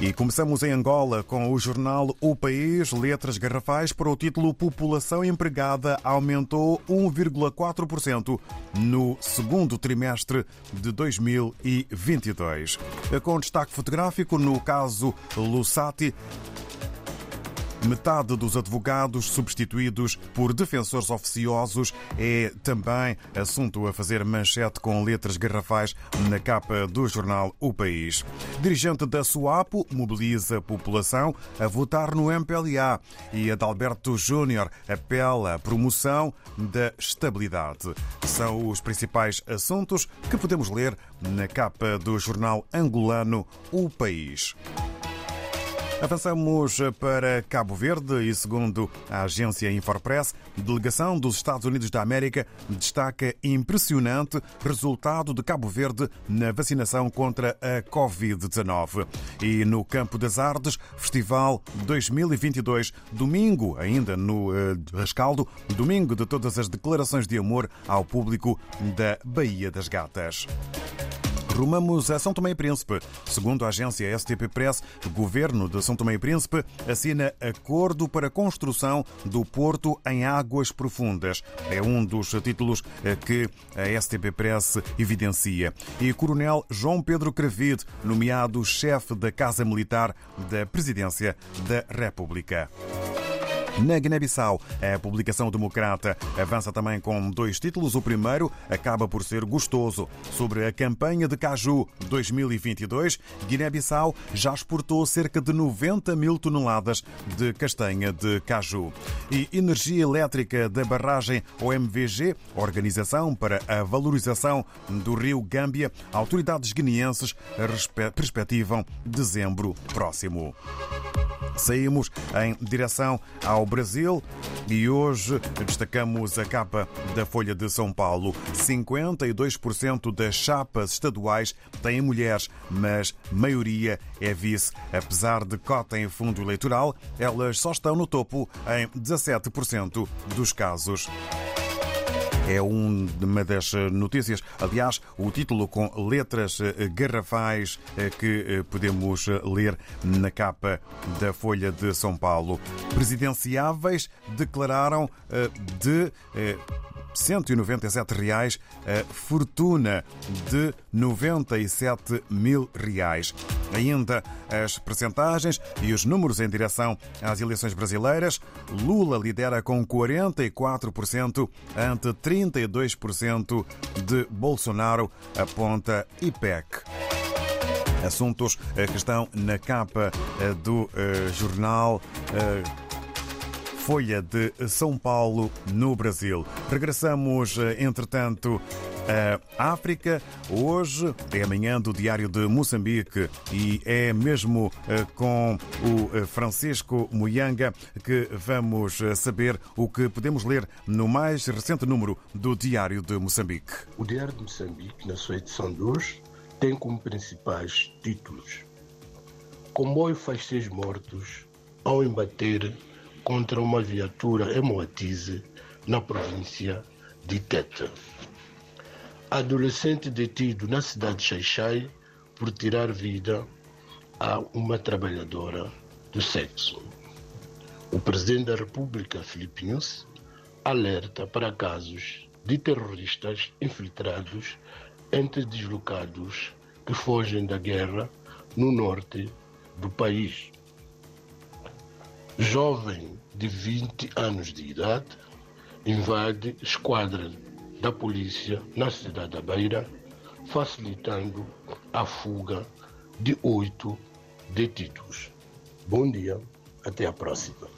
E começamos em Angola com o jornal O País, letras garrafais para o título População empregada aumentou 1,4% no segundo trimestre de 2022. Com destaque fotográfico no caso Lusati, Metade dos advogados substituídos por defensores oficiosos é também assunto a fazer manchete com letras garrafais na capa do jornal O País. Dirigente da SUAPO mobiliza a população a votar no MPLA e Adalberto Júnior apela à promoção da estabilidade. São os principais assuntos que podemos ler na capa do jornal angolano O País. Avançamos para Cabo Verde e, segundo a agência Infopress, delegação dos Estados Unidos da América destaca impressionante resultado de Cabo Verde na vacinação contra a Covid-19. E no Campo das Artes, Festival 2022, domingo, ainda no Rascaldo, domingo de todas as declarações de amor ao público da Baía das Gatas. Rumamos a São Tomé e Príncipe. Segundo a agência STP Press, o governo de São Tomé e Príncipe assina acordo para a construção do porto em águas profundas. É um dos títulos que a STP Press evidencia. E Coronel João Pedro Cravide, nomeado chefe da Casa Militar da Presidência da República. Na Guiné-Bissau, a publicação democrata avança também com dois títulos. O primeiro acaba por ser gostoso. Sobre a campanha de Caju 2022, Guiné-Bissau já exportou cerca de 90 mil toneladas de castanha de caju. E energia elétrica da barragem OMVG, Organização para a Valorização do Rio Gâmbia, autoridades guineenses perspectivam dezembro próximo. Saímos em direção ao Brasil e hoje destacamos a capa da Folha de São Paulo. 52% das chapas estaduais têm mulheres, mas maioria é vice. Apesar de cota em fundo eleitoral, elas só estão no topo em 17% dos casos é uma das notícias. Aliás, o título com letras garrafais que podemos ler na capa da Folha de São Paulo. Presidenciáveis declararam de 197 reais a fortuna de 97 mil reais. Ainda as percentagens e os números em direção às eleições brasileiras. Lula lidera com 44% ante 32% de Bolsonaro, aponta IPEC assuntos que estão na capa do jornal Folha de São Paulo, no Brasil. Regressamos, entretanto, à África. Hoje é amanhã do Diário de Moçambique e é mesmo com o Francisco Muyanga que vamos saber o que podemos ler no mais recente número do Diário de Moçambique. O Diário de Moçambique, na sua edição de hoje, tem como principais títulos: Comboio faz seis mortos ao embater contra uma viatura em Moatize, na província de Tete. Adolescente detido na cidade de Xaixai por tirar vida a uma trabalhadora do sexo. O presidente da República, Filipe Nunes, alerta para casos de terroristas infiltrados entre deslocados que fogem da guerra no norte do país. Jovem de 20 anos de idade invade esquadra da polícia na cidade da Beira, facilitando a fuga de oito detidos. Bom dia, até a próxima.